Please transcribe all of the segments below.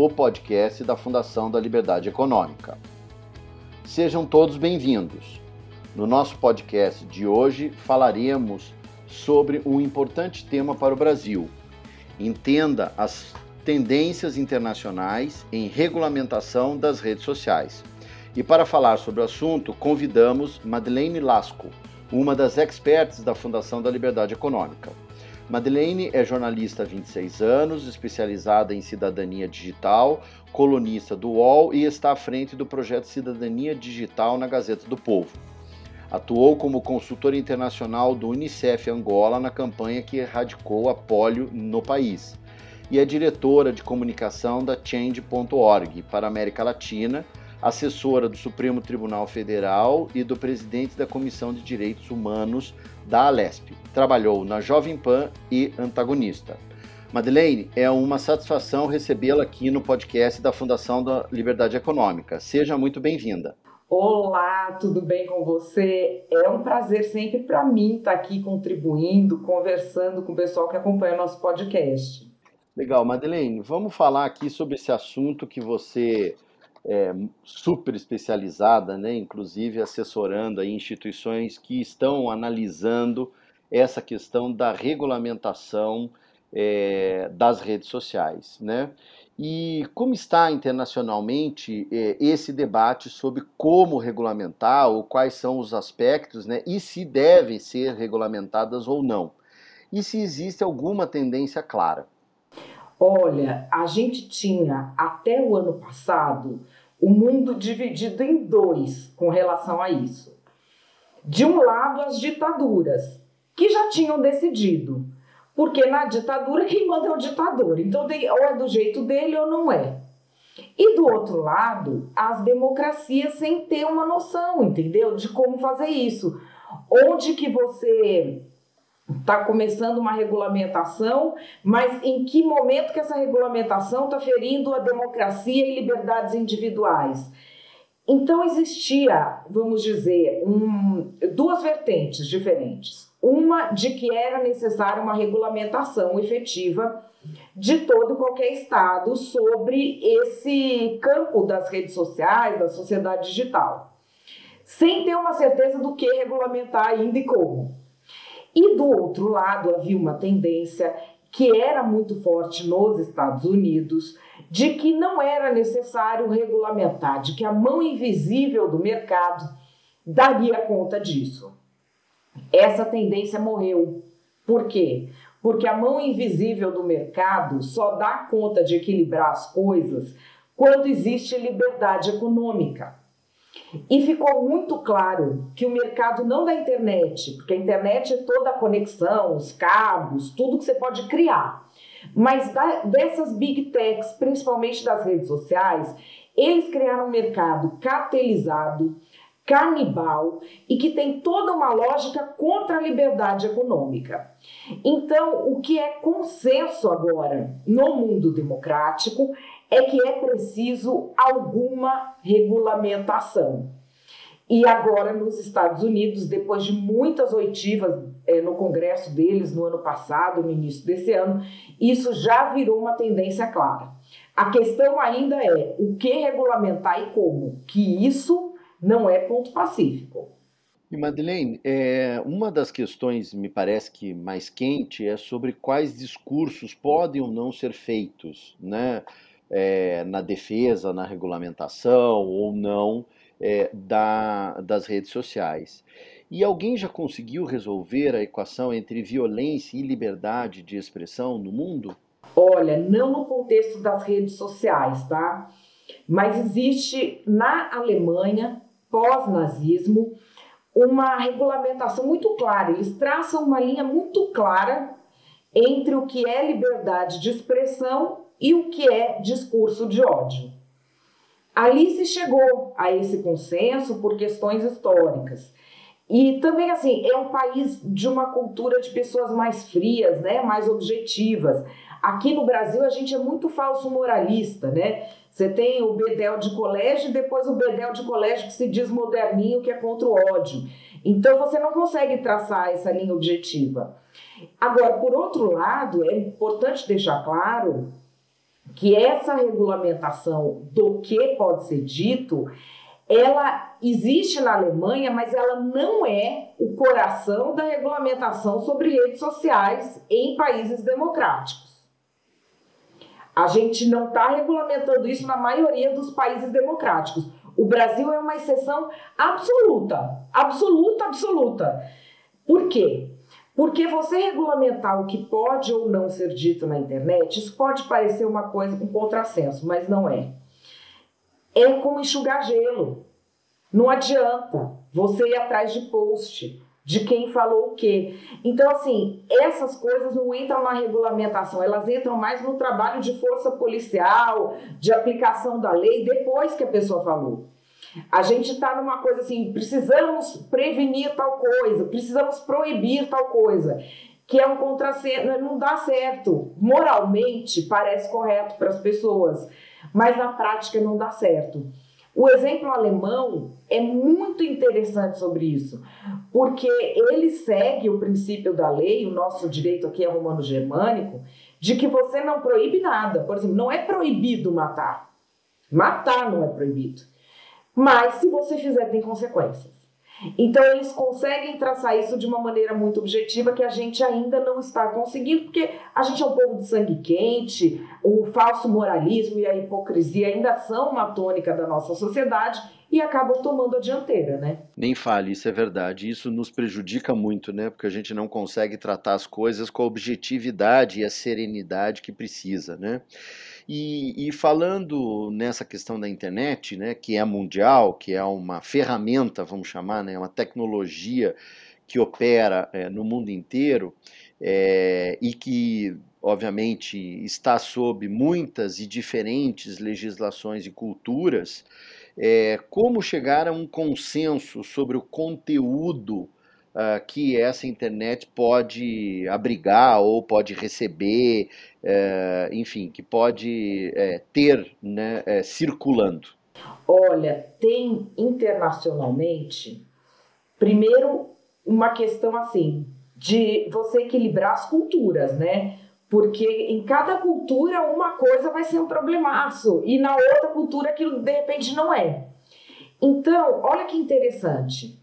o podcast da Fundação da Liberdade Econômica. Sejam todos bem-vindos. No nosso podcast de hoje falaremos sobre um importante tema para o Brasil. Entenda as tendências internacionais em regulamentação das redes sociais. E para falar sobre o assunto, convidamos Madeleine Lasco, uma das experts da Fundação da Liberdade Econômica. Madeleine é jornalista há 26 anos, especializada em cidadania digital, colunista do UOL e está à frente do projeto Cidadania Digital na Gazeta do Povo. Atuou como consultora internacional do Unicef Angola na campanha que erradicou a polio no país. E é diretora de comunicação da Change.org para a América Latina, assessora do Supremo Tribunal Federal e do presidente da Comissão de Direitos Humanos da Alesp. Trabalhou na Jovem Pan e Antagonista. Madeleine, é uma satisfação recebê-la aqui no podcast da Fundação da Liberdade Econômica. Seja muito bem-vinda. Olá, tudo bem com você? É um prazer sempre para mim estar aqui contribuindo, conversando com o pessoal que acompanha o nosso podcast. Legal, Madeleine, vamos falar aqui sobre esse assunto que você é, super especializada, né, inclusive assessorando aí instituições que estão analisando essa questão da regulamentação é, das redes sociais. Né? E como está internacionalmente é, esse debate sobre como regulamentar, ou quais são os aspectos, né, e se devem ser regulamentadas ou não? E se existe alguma tendência clara? Olha, a gente tinha até o ano passado o mundo dividido em dois com relação a isso. De um lado, as ditaduras, que já tinham decidido, porque na ditadura quem manda é o ditador, então ou é do jeito dele ou não é. E do outro lado, as democracias sem ter uma noção, entendeu? De como fazer isso. Onde que você está começando uma regulamentação, mas em que momento que essa regulamentação está ferindo a democracia e liberdades individuais? Então existia, vamos dizer, um, duas vertentes diferentes. Uma de que era necessária uma regulamentação efetiva de todo qualquer estado sobre esse campo das redes sociais, da sociedade digital, sem ter uma certeza do que regulamentar ainda e como. E do outro lado, havia uma tendência que era muito forte nos Estados Unidos, de que não era necessário regulamentar, de que a mão invisível do mercado daria conta disso. Essa tendência morreu. Por quê? Porque a mão invisível do mercado só dá conta de equilibrar as coisas quando existe liberdade econômica. E ficou muito claro que o mercado não da internet, porque a internet é toda a conexão, os cabos, tudo que você pode criar. Mas da, dessas big techs, principalmente das redes sociais, eles criaram um mercado cartelizado, canibal e que tem toda uma lógica contra a liberdade econômica. Então, o que é consenso agora no mundo democrático é que é preciso alguma regulamentação. E agora, nos Estados Unidos, depois de muitas oitivas é, no Congresso deles no ano passado, no início desse ano, isso já virou uma tendência clara. A questão ainda é o que regulamentar e como, que isso não é ponto pacífico. E Madeleine, é, uma das questões, me parece que mais quente, é sobre quais discursos podem ou não ser feitos, né? É, na defesa, na regulamentação ou não é, da, das redes sociais. E alguém já conseguiu resolver a equação entre violência e liberdade de expressão no mundo? Olha, não no contexto das redes sociais, tá? Mas existe na Alemanha, pós-nazismo, uma regulamentação muito clara. Eles traçam uma linha muito clara entre o que é liberdade de expressão e o que é discurso de ódio. Ali se chegou a esse consenso por questões históricas. E também, assim, é um país de uma cultura de pessoas mais frias, né? mais objetivas. Aqui no Brasil, a gente é muito falso moralista, né? Você tem o bedel de colégio e depois o bedel de colégio que se diz moderninho, que é contra o ódio. Então, você não consegue traçar essa linha objetiva. Agora, por outro lado, é importante deixar claro que essa regulamentação do que pode ser dito ela existe na Alemanha, mas ela não é o coração da regulamentação sobre redes sociais em países democráticos. A gente não está regulamentando isso na maioria dos países democráticos. O Brasil é uma exceção absoluta, absoluta, absoluta. Por quê? Porque você regulamentar o que pode ou não ser dito na internet, isso pode parecer uma coisa, um contrassenso, mas não é é como enxugar gelo. Não adianta você ir atrás de post, de quem falou o quê. Então, assim, essas coisas não entram na regulamentação, elas entram mais no trabalho de força policial, de aplicação da lei, depois que a pessoa falou. A gente está numa coisa assim, precisamos prevenir tal coisa, precisamos proibir tal coisa, que é um contrassenso, não dá certo. Moralmente parece correto para as pessoas, mas na prática não dá certo. O exemplo alemão é muito interessante sobre isso, porque ele segue o princípio da lei, o nosso direito aqui é romano-germânico, de que você não proíbe nada. Por exemplo, não é proibido matar. Matar não é proibido. Mas se você fizer, tem consequências. Então eles conseguem traçar isso de uma maneira muito objetiva que a gente ainda não está conseguindo, porque a gente é um povo de sangue quente, o falso moralismo e a hipocrisia ainda são uma tônica da nossa sociedade e acabam tomando a dianteira, né? Nem fale, isso é verdade. Isso nos prejudica muito, né? Porque a gente não consegue tratar as coisas com a objetividade e a serenidade que precisa, né? E, e, falando nessa questão da internet, né, que é mundial, que é uma ferramenta, vamos chamar, né, uma tecnologia que opera é, no mundo inteiro é, e que, obviamente, está sob muitas e diferentes legislações e culturas, é, como chegar a um consenso sobre o conteúdo uh, que essa internet pode abrigar ou pode receber, uh, enfim, que pode uh, ter né, é, circulando? Olha, tem internacionalmente, primeiro, uma questão assim, de você equilibrar as culturas, né? Porque em cada cultura uma coisa vai ser um problemaço e na outra cultura aquilo de repente não é. Então, olha que interessante.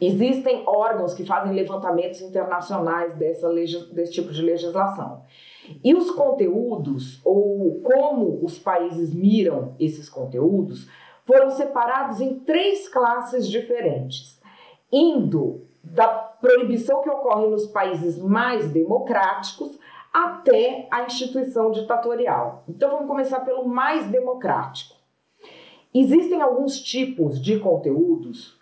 Existem órgãos que fazem levantamentos internacionais dessa desse tipo de legislação. E os conteúdos, ou como os países miram esses conteúdos, foram separados em três classes diferentes, indo da proibição que ocorre nos países mais democráticos até a instituição ditatorial. Então vamos começar pelo mais democrático. Existem alguns tipos de conteúdos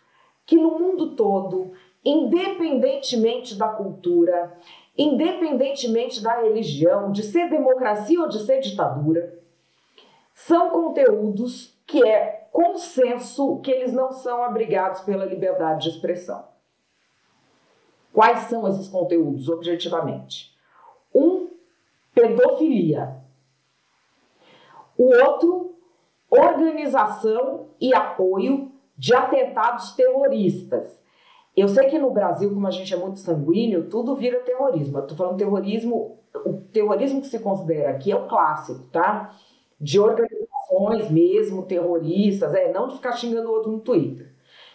que no mundo todo, independentemente da cultura, independentemente da religião, de ser democracia ou de ser ditadura, são conteúdos que é consenso que eles não são abrigados pela liberdade de expressão. Quais são esses conteúdos, objetivamente? Um, pedofilia. O outro, organização e apoio de atentados terroristas. Eu sei que no Brasil, como a gente é muito sanguíneo, tudo vira terrorismo. Tô falando terrorismo, o terrorismo que se considera aqui é o clássico, tá? De organizações mesmo, terroristas, é, não de ficar xingando o outro no Twitter.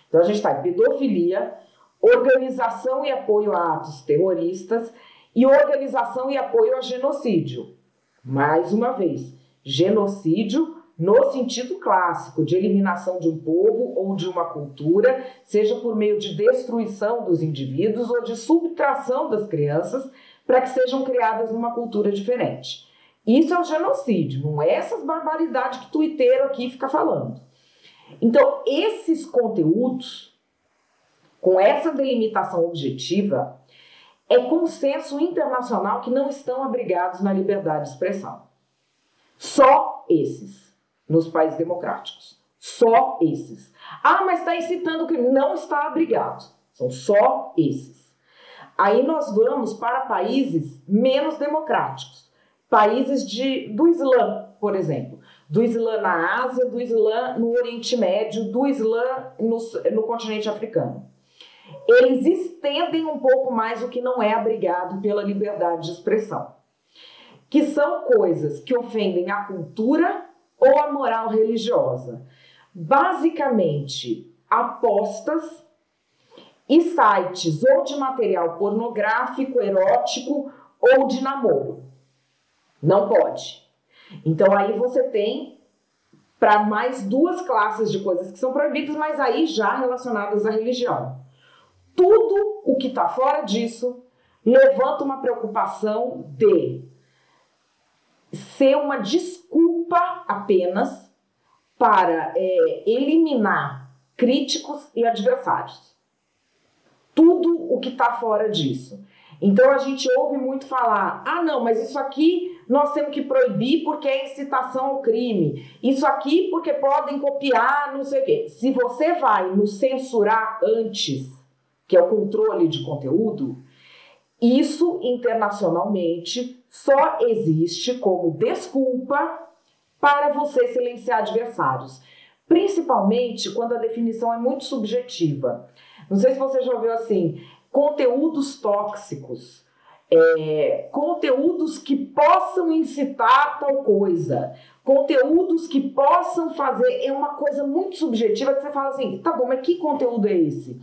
Então a gente tá em pedofilia, organização e apoio a atos terroristas e organização e apoio a genocídio. Mais uma vez, genocídio no sentido clássico de eliminação de um povo ou de uma cultura, seja por meio de destruição dos indivíduos ou de subtração das crianças para que sejam criadas numa cultura diferente. Isso é o genocídio, não é essas barbaridades que o tuiteiro aqui fica falando. Então, esses conteúdos, com essa delimitação objetiva, é consenso internacional que não estão abrigados na liberdade de expressão. Só esses. Nos países democráticos. Só esses. Ah, mas está incitando que não está abrigado. São só esses. Aí nós vamos para países menos democráticos, países de, do Islã, por exemplo, do Islã na Ásia, do Islã no Oriente Médio, do Islã no, no continente africano. Eles estendem um pouco mais o que não é abrigado pela liberdade de expressão, que são coisas que ofendem a cultura ou a moral religiosa. Basicamente, apostas e sites ou de material pornográfico, erótico ou de namoro. Não pode. Então aí você tem para mais duas classes de coisas que são proibidas, mas aí já relacionadas à religião. Tudo o que está fora disso levanta uma preocupação de ser uma desculpa apenas para é, eliminar críticos e adversários. Tudo o que está fora disso. Então a gente ouve muito falar: ah, não, mas isso aqui nós temos que proibir porque é incitação ao crime. Isso aqui porque podem copiar, não sei o quê. Se você vai nos censurar antes, que é o controle de conteúdo, isso internacionalmente só existe como desculpa para você silenciar adversários, principalmente quando a definição é muito subjetiva. Não sei se você já ouviu assim, conteúdos tóxicos, é, conteúdos que possam incitar tal coisa, conteúdos que possam fazer, é uma coisa muito subjetiva que você fala assim, tá bom, mas que conteúdo é esse?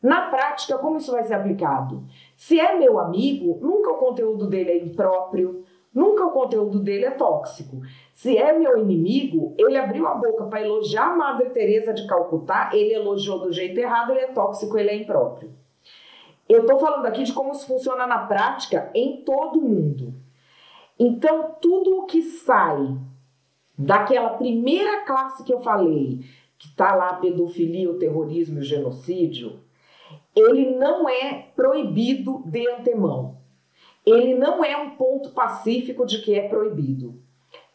Na prática, como isso vai ser aplicado? Se é meu amigo, nunca o conteúdo dele é impróprio, nunca o conteúdo dele é tóxico. Se é meu inimigo, ele abriu a boca para elogiar a Madre Teresa de Calcutá, ele elogiou do jeito errado, ele é tóxico, ele é impróprio. Eu estou falando aqui de como isso funciona na prática em todo mundo. Então, tudo o que sai daquela primeira classe que eu falei, que está lá a pedofilia, o terrorismo e o genocídio, ele não é proibido de antemão. Ele não é um ponto pacífico de que é proibido.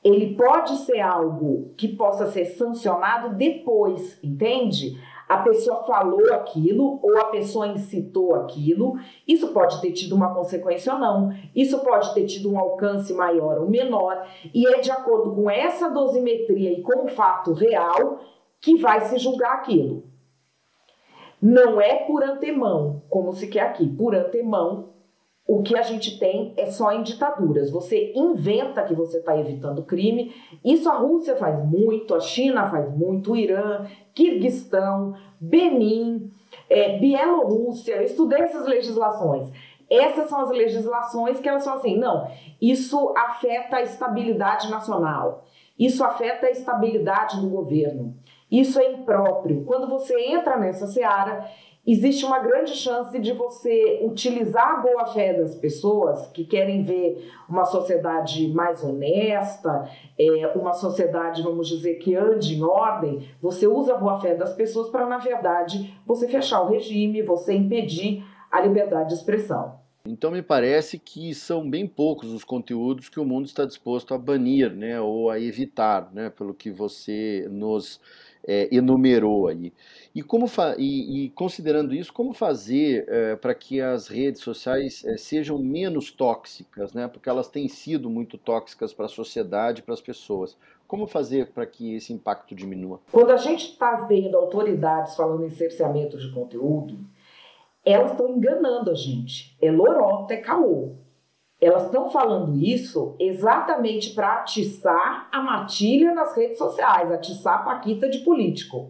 Ele pode ser algo que possa ser sancionado depois, entende? A pessoa falou aquilo ou a pessoa incitou aquilo. Isso pode ter tido uma consequência ou não. Isso pode ter tido um alcance maior ou menor. E é de acordo com essa dosimetria e com o fato real que vai se julgar aquilo. Não é por antemão, como se quer aqui, por antemão, o que a gente tem é só em ditaduras. Você inventa que você está evitando crime. Isso a Rússia faz muito, a China faz muito, o Irã, Kirguistão, Benin, é, Bielorrússia. Eu estudei essas legislações. Essas são as legislações que elas são assim, não, isso afeta a estabilidade nacional, isso afeta a estabilidade do governo. Isso é impróprio. Quando você entra nessa seara, existe uma grande chance de você utilizar a boa-fé das pessoas que querem ver uma sociedade mais honesta, é, uma sociedade, vamos dizer, que ande em ordem. Você usa a boa-fé das pessoas para, na verdade, você fechar o regime, você impedir a liberdade de expressão. Então me parece que são bem poucos os conteúdos que o mundo está disposto a banir, né, ou a evitar, né, pelo que você nos é, enumerou aí. E, como e, e, considerando isso, como fazer é, para que as redes sociais é, sejam menos tóxicas, né? porque elas têm sido muito tóxicas para a sociedade, para as pessoas. Como fazer para que esse impacto diminua? Quando a gente está vendo autoridades falando em cerceamento de conteúdo, elas estão enganando a gente. É lorota, é caô. Elas estão falando isso exatamente para atiçar a matilha nas redes sociais, atiçar a paquita de político.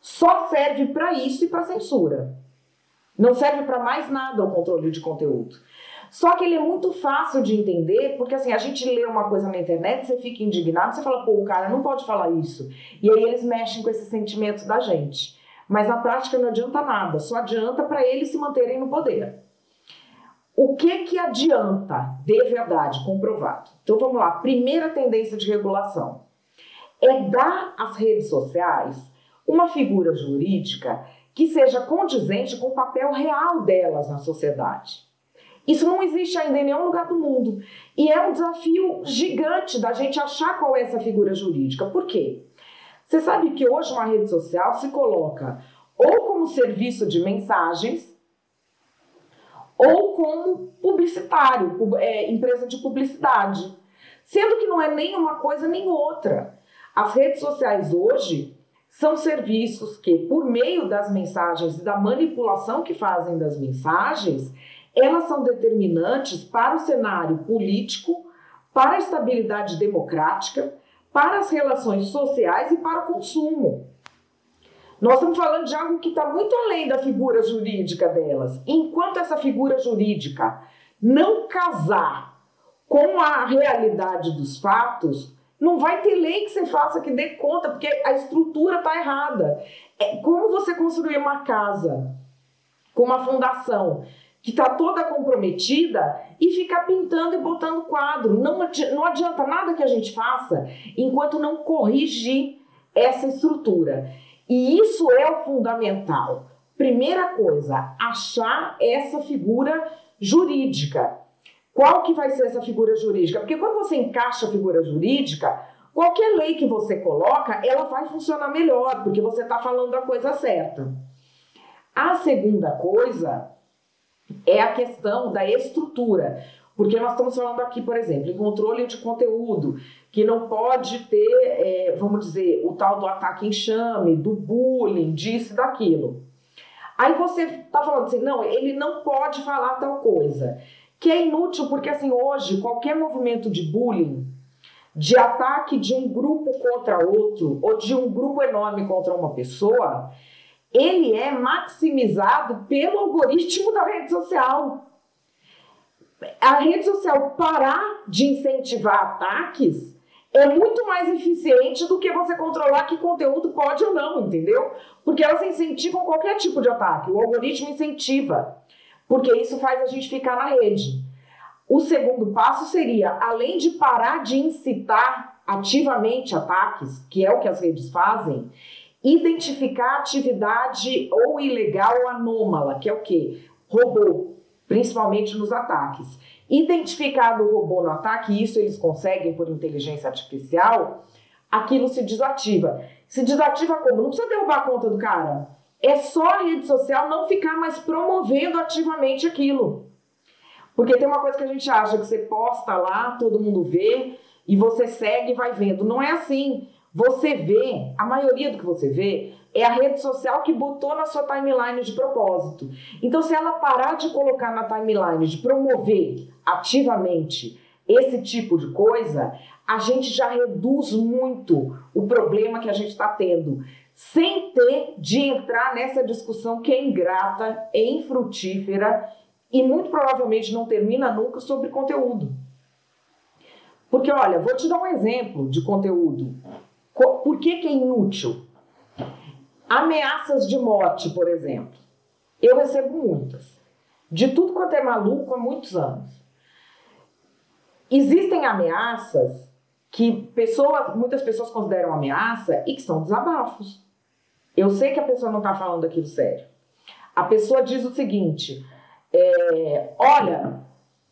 Só serve para isso e para censura. Não serve para mais nada o controle de conteúdo. Só que ele é muito fácil de entender, porque assim, a gente lê uma coisa na internet, você fica indignado, você fala, pô, o cara não pode falar isso. E aí eles mexem com esse sentimento da gente. Mas na prática não adianta nada, só adianta para eles se manterem no poder. O que que adianta de verdade comprovado? Então vamos lá, primeira tendência de regulação é dar às redes sociais uma figura jurídica que seja condizente com o papel real delas na sociedade. Isso não existe ainda em nenhum lugar do mundo. E é um desafio gigante da gente achar qual é essa figura jurídica. Por quê? Você sabe que hoje uma rede social se coloca ou como serviço de mensagens ou como publicitário, é, empresa de publicidade. Sendo que não é nem uma coisa nem outra. As redes sociais hoje são serviços que, por meio das mensagens e da manipulação que fazem das mensagens, elas são determinantes para o cenário político, para a estabilidade democrática, para as relações sociais e para o consumo. Nós estamos falando de algo que está muito além da figura jurídica delas. Enquanto essa figura jurídica não casar com a realidade dos fatos, não vai ter lei que você faça que dê conta, porque a estrutura está errada. É como você construir uma casa com uma fundação que está toda comprometida e ficar pintando e botando quadro. Não, não adianta nada que a gente faça enquanto não corrigir essa estrutura. E isso é o fundamental. Primeira coisa, achar essa figura jurídica. Qual que vai ser essa figura jurídica? Porque quando você encaixa a figura jurídica, qualquer lei que você coloca, ela vai funcionar melhor, porque você está falando da coisa certa. A segunda coisa é a questão da estrutura. Porque nós estamos falando aqui, por exemplo, em controle de conteúdo, que não pode ter, é, vamos dizer, o tal do ataque enxame, do bullying, disso daquilo. Aí você está falando assim, não, ele não pode falar tal coisa. Que é inútil, porque assim, hoje, qualquer movimento de bullying, de ataque de um grupo contra outro, ou de um grupo enorme contra uma pessoa, ele é maximizado pelo algoritmo da rede social. A rede social parar de incentivar ataques é muito mais eficiente do que você controlar que conteúdo pode ou não, entendeu? Porque elas incentivam qualquer tipo de ataque. O algoritmo incentiva, porque isso faz a gente ficar na rede. O segundo passo seria, além de parar de incitar ativamente ataques, que é o que as redes fazem, Identificar atividade ou ilegal ou anômala, que é o quê? Robô, principalmente nos ataques. Identificado o robô no ataque, isso eles conseguem por inteligência artificial, aquilo se desativa. Se desativa como? Não precisa derrubar a conta do cara. É só a rede social não ficar mais promovendo ativamente aquilo. Porque tem uma coisa que a gente acha que você posta lá, todo mundo vê, e você segue e vai vendo. Não é assim. Você vê, a maioria do que você vê é a rede social que botou na sua timeline de propósito. Então, se ela parar de colocar na timeline, de promover ativamente esse tipo de coisa, a gente já reduz muito o problema que a gente está tendo, sem ter de entrar nessa discussão que é ingrata, é infrutífera e muito provavelmente não termina nunca sobre conteúdo. Porque, olha, vou te dar um exemplo de conteúdo. Por que, que é inútil? Ameaças de morte, por exemplo. Eu recebo muitas. De tudo quanto é maluco há muitos anos. Existem ameaças que pessoas, muitas pessoas consideram ameaça e que são desabafos. Eu sei que a pessoa não está falando aquilo sério. A pessoa diz o seguinte: é, olha,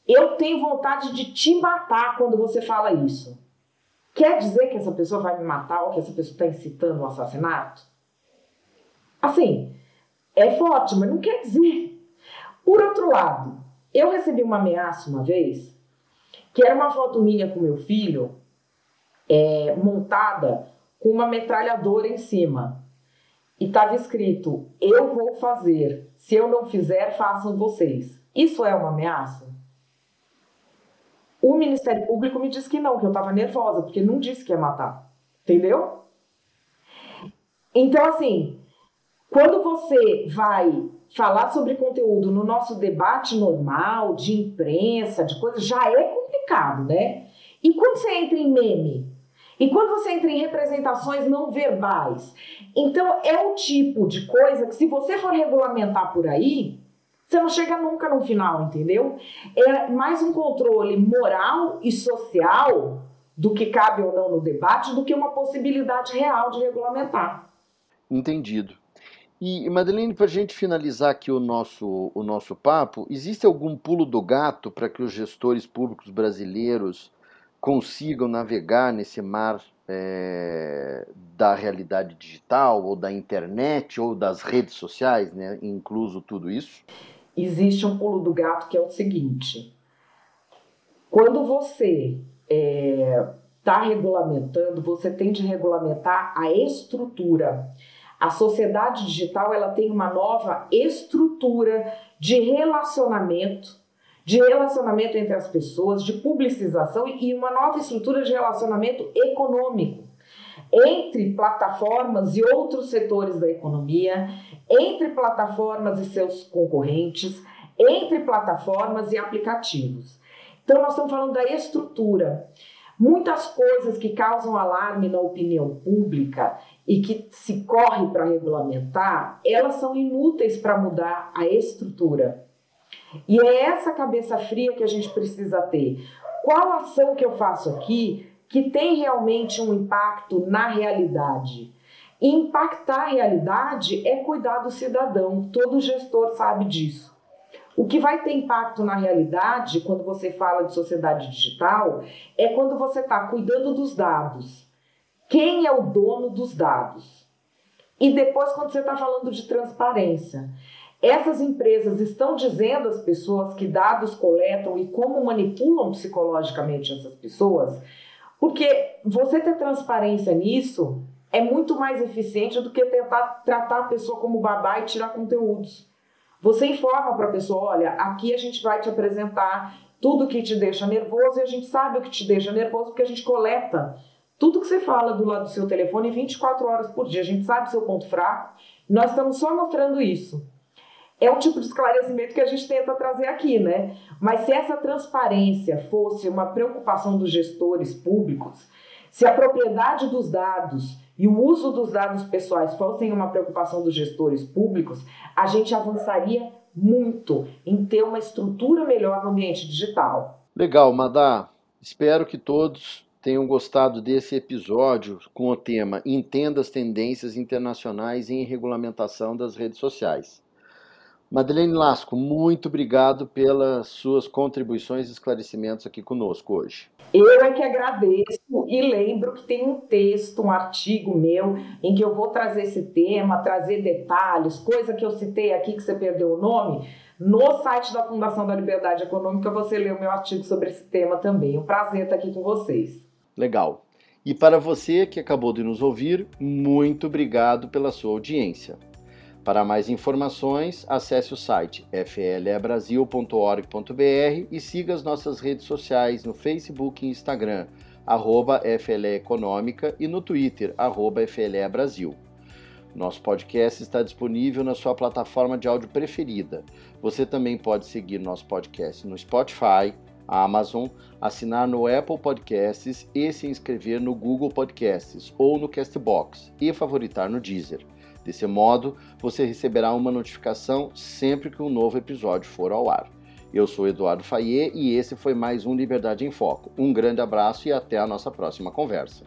eu tenho vontade de te matar quando você fala isso. Quer dizer que essa pessoa vai me matar ou que essa pessoa está incitando um assassinato? Assim, é forte, mas não quer dizer. Por outro lado, eu recebi uma ameaça uma vez, que era uma foto minha com meu filho, é, montada com uma metralhadora em cima. E estava escrito: Eu vou fazer. Se eu não fizer, façam vocês. Isso é uma ameaça? O Ministério Público me disse que não, que eu estava nervosa, porque não disse que ia matar. Entendeu? Então, assim, quando você vai falar sobre conteúdo no nosso debate normal, de imprensa, de coisas, já é complicado, né? E quando você entra em meme? E quando você entra em representações não verbais? Então, é o tipo de coisa que, se você for regulamentar por aí, você não chega nunca no final, entendeu? É mais um controle moral e social do que cabe ou não no debate do que uma possibilidade real de regulamentar. Entendido. E, Madeleine, para a gente finalizar aqui o nosso, o nosso papo, existe algum pulo do gato para que os gestores públicos brasileiros consigam navegar nesse mar é, da realidade digital, ou da internet, ou das redes sociais, né, incluso tudo isso? Existe um pulo do gato que é o seguinte: quando você está é, tá regulamentando, você tem de regulamentar a estrutura. A sociedade digital ela tem uma nova estrutura de relacionamento, de relacionamento entre as pessoas, de publicização e uma nova estrutura de relacionamento econômico entre plataformas e outros setores da economia, entre plataformas e seus concorrentes, entre plataformas e aplicativos. Então, nós estamos falando da estrutura. Muitas coisas que causam alarme na opinião pública e que se corre para regulamentar, elas são inúteis para mudar a estrutura. E é essa cabeça fria que a gente precisa ter. Qual ação que eu faço aqui que tem realmente um impacto na realidade? E impactar a realidade é cuidar do cidadão, todo gestor sabe disso. O que vai ter impacto na realidade, quando você fala de sociedade digital, é quando você está cuidando dos dados. Quem é o dono dos dados? E depois, quando você está falando de transparência, essas empresas estão dizendo às pessoas que dados coletam e como manipulam psicologicamente essas pessoas, porque você ter transparência nisso é muito mais eficiente do que tentar tratar a pessoa como babá e tirar conteúdos. Você informa para a pessoa: olha, aqui a gente vai te apresentar tudo que te deixa nervoso e a gente sabe o que te deixa nervoso porque a gente coleta tudo que você fala do lado do seu telefone 24 horas por dia. A gente sabe seu ponto fraco. Nós estamos só mostrando isso. É o tipo de esclarecimento que a gente tenta trazer aqui, né? Mas se essa transparência fosse uma preocupação dos gestores públicos, se a propriedade dos dados e o uso dos dados pessoais fossem uma preocupação dos gestores públicos, a gente avançaria muito em ter uma estrutura melhor no ambiente digital. Legal, Madá. Espero que todos tenham gostado desse episódio com o tema Entenda as tendências internacionais em regulamentação das redes sociais. Madeleine Lasco, muito obrigado pelas suas contribuições e esclarecimentos aqui conosco hoje. Eu é que agradeço e lembro que tem um texto, um artigo meu, em que eu vou trazer esse tema, trazer detalhes, coisa que eu citei aqui que você perdeu o nome. No site da Fundação da Liberdade Econômica você lê o meu artigo sobre esse tema também. Um prazer estar aqui com vocês. Legal. E para você que acabou de nos ouvir, muito obrigado pela sua audiência. Para mais informações, acesse o site flebrasil.org.br e siga as nossas redes sociais no Facebook e Instagram, arroba FLE Econômica e no Twitter, arroba FLE Brasil. Nosso podcast está disponível na sua plataforma de áudio preferida. Você também pode seguir nosso podcast no Spotify, Amazon, assinar no Apple Podcasts e se inscrever no Google Podcasts ou no Castbox e favoritar no Deezer. Desse modo, você receberá uma notificação sempre que um novo episódio for ao ar. Eu sou Eduardo Fayet e esse foi mais um Liberdade em Foco. Um grande abraço e até a nossa próxima conversa.